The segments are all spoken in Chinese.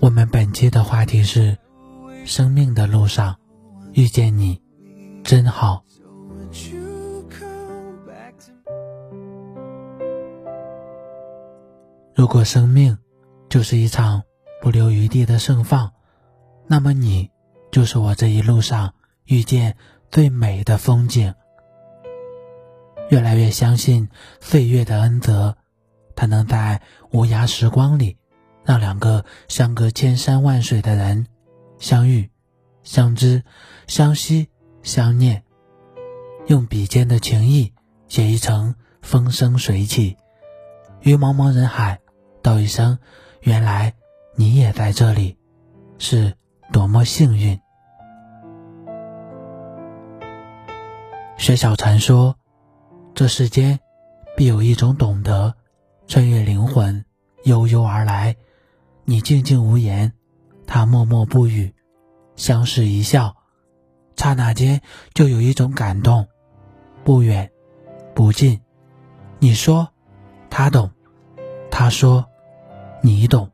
我们本期的话题是：生命的路上遇见你，真好。如果生命就是一场不留余地的盛放，那么你就是我这一路上遇见最美的风景。越来越相信岁月的恩泽。它能在无涯时光里，让两个相隔千山万水的人相遇、相知、相惜、相念，用笔尖的情意写一程风生水起，于茫茫人海道一声“原来你也在这里”，是多么幸运。薛小禅说：“这世间必有一种懂得。”穿越灵魂，悠悠而来。你静静无言，他默默不语，相视一笑，刹那间就有一种感动，不远不近。你说，他懂；他说，你懂。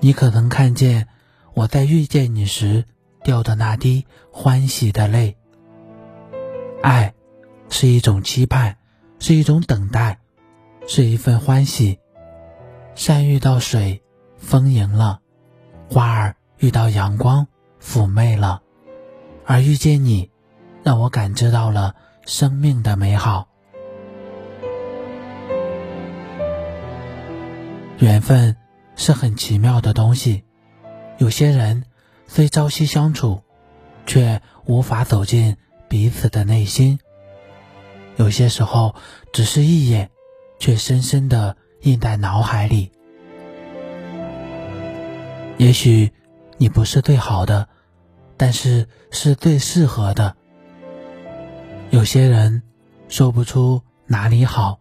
你可能看见我在遇见你时掉的那滴欢喜的泪。爱，是一种期盼，是一种等待。是一份欢喜，山遇到水，丰盈了；花儿遇到阳光，妩媚了。而遇见你，让我感知到了生命的美好。缘分是很奇妙的东西，有些人虽朝夕相处，却无法走进彼此的内心。有些时候，只是一眼。却深深的印在脑海里。也许你不是最好的，但是是最适合的。有些人说不出哪里好，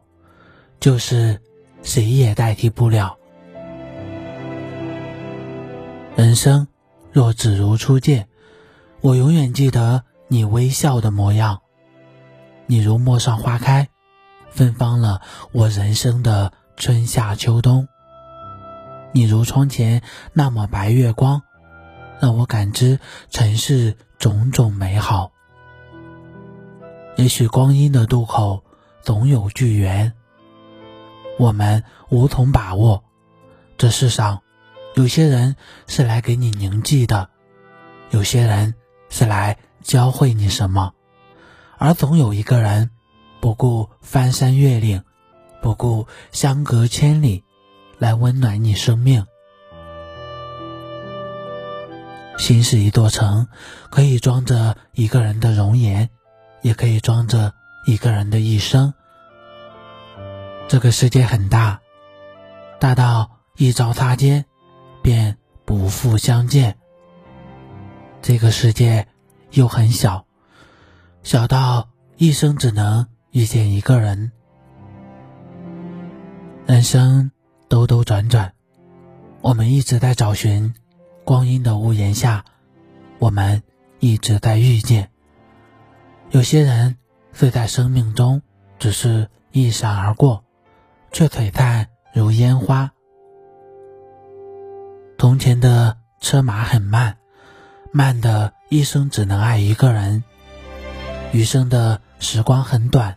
就是谁也代替不了。人生若只如初见，我永远记得你微笑的模样。你如陌上花开。芬芳了我人生的春夏秋冬。你如窗前那抹白月光，让我感知尘世种种美好。也许光阴的渡口总有巨缘，我们无从把握。这世上，有些人是来给你凝记的，有些人是来教会你什么，而总有一个人。不顾翻山越岭，不顾相隔千里，来温暖你生命。心是一座城，可以装着一个人的容颜，也可以装着一个人的一生。这个世界很大，大到一朝擦肩，便不复相见。这个世界又很小，小到一生只能。遇见一个人，人生兜兜转转，我们一直在找寻光阴的屋檐下，我们一直在遇见。有些人虽在生命中只是一闪而过，却璀璨如烟花。从前的车马很慢，慢的一生只能爱一个人；余生的时光很短。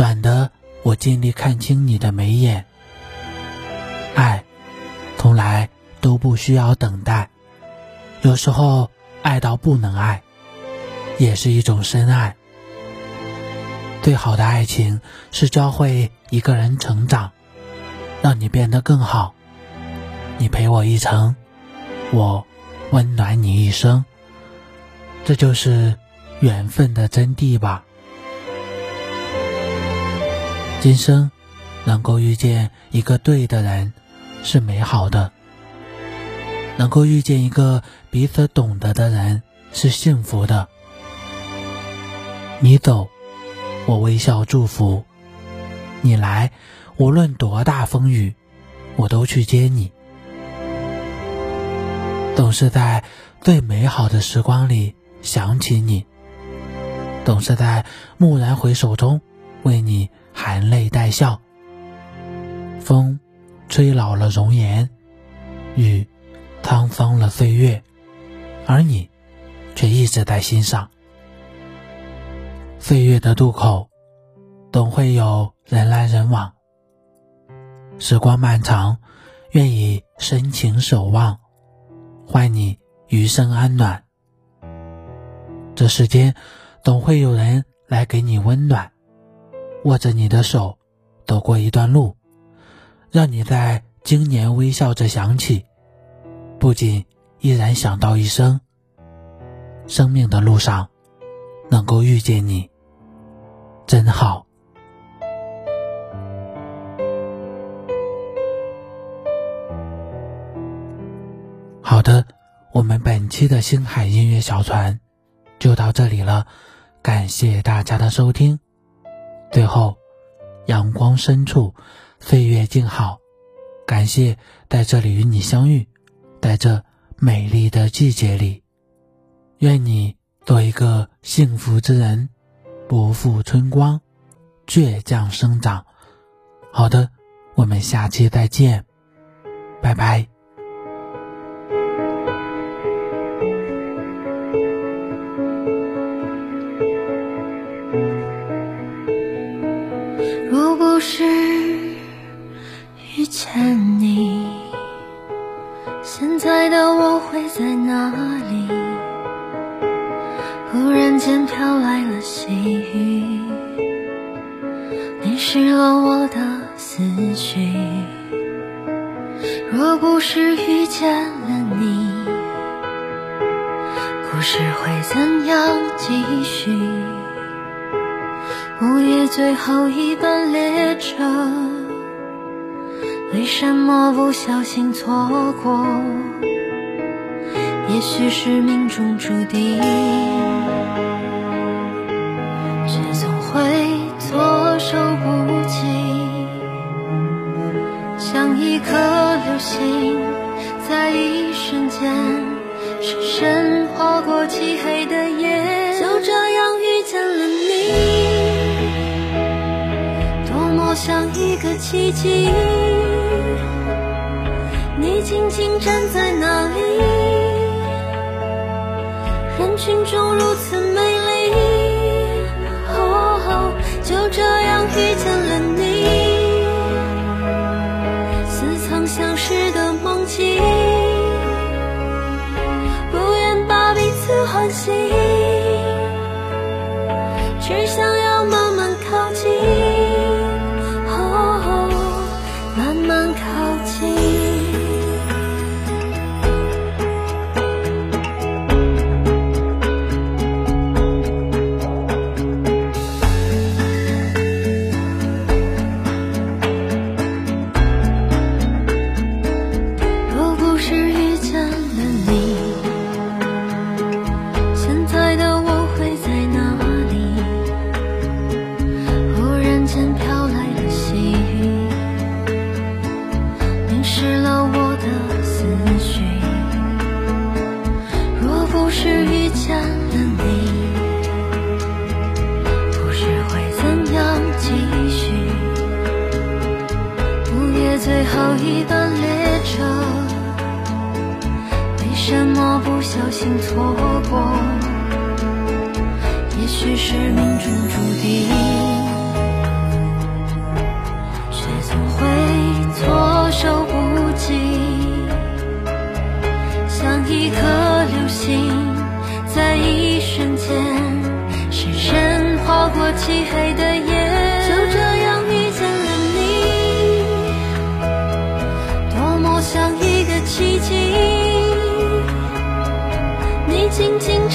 短的，我尽力看清你的眉眼。爱，从来都不需要等待。有时候，爱到不能爱，也是一种深爱。最好的爱情是教会一个人成长，让你变得更好。你陪我一程，我温暖你一生。这就是缘分的真谛吧。今生能够遇见一个对的人是美好的，能够遇见一个彼此懂得的人是幸福的。你走，我微笑祝福；你来，无论多大风雨，我都去接你。总是在最美好的时光里想起你，总是在蓦然回首中为你含泪带笑。风，吹老了容颜；雨，沧桑了岁月，而你，却一直在心上。岁月的渡口，总会有人来人往。时光漫长，愿以深情守望。换你余生安暖。这世间总会有人来给你温暖，握着你的手走过一段路，让你在今年微笑着想起，不仅依然想到一生。生命的路上能够遇见你，真好。好的，我们本期的星海音乐小船就到这里了，感谢大家的收听。最后，阳光深处，岁月静好，感谢在这里与你相遇，在这美丽的季节里，愿你做一个幸福之人，不负春光，倔强生长。好的，我们下期再见，拜拜。遇见你，现在的我会在哪里？忽然间飘来了细雨，淋湿了我的思绪。若不是遇见了你，故事会怎样继续？午夜最后一班列车，为什么不小心错过？也许是命中注定，却总会措手不及，像一颗流星，在一瞬间深深划过漆黑的夜，一个奇迹，你静静站在那里，人群中如此有一班列车，为什么不小心错过？也许是命中注定，却总会措手不及，像一颗流星，在一瞬间深深划过漆黑的轻轻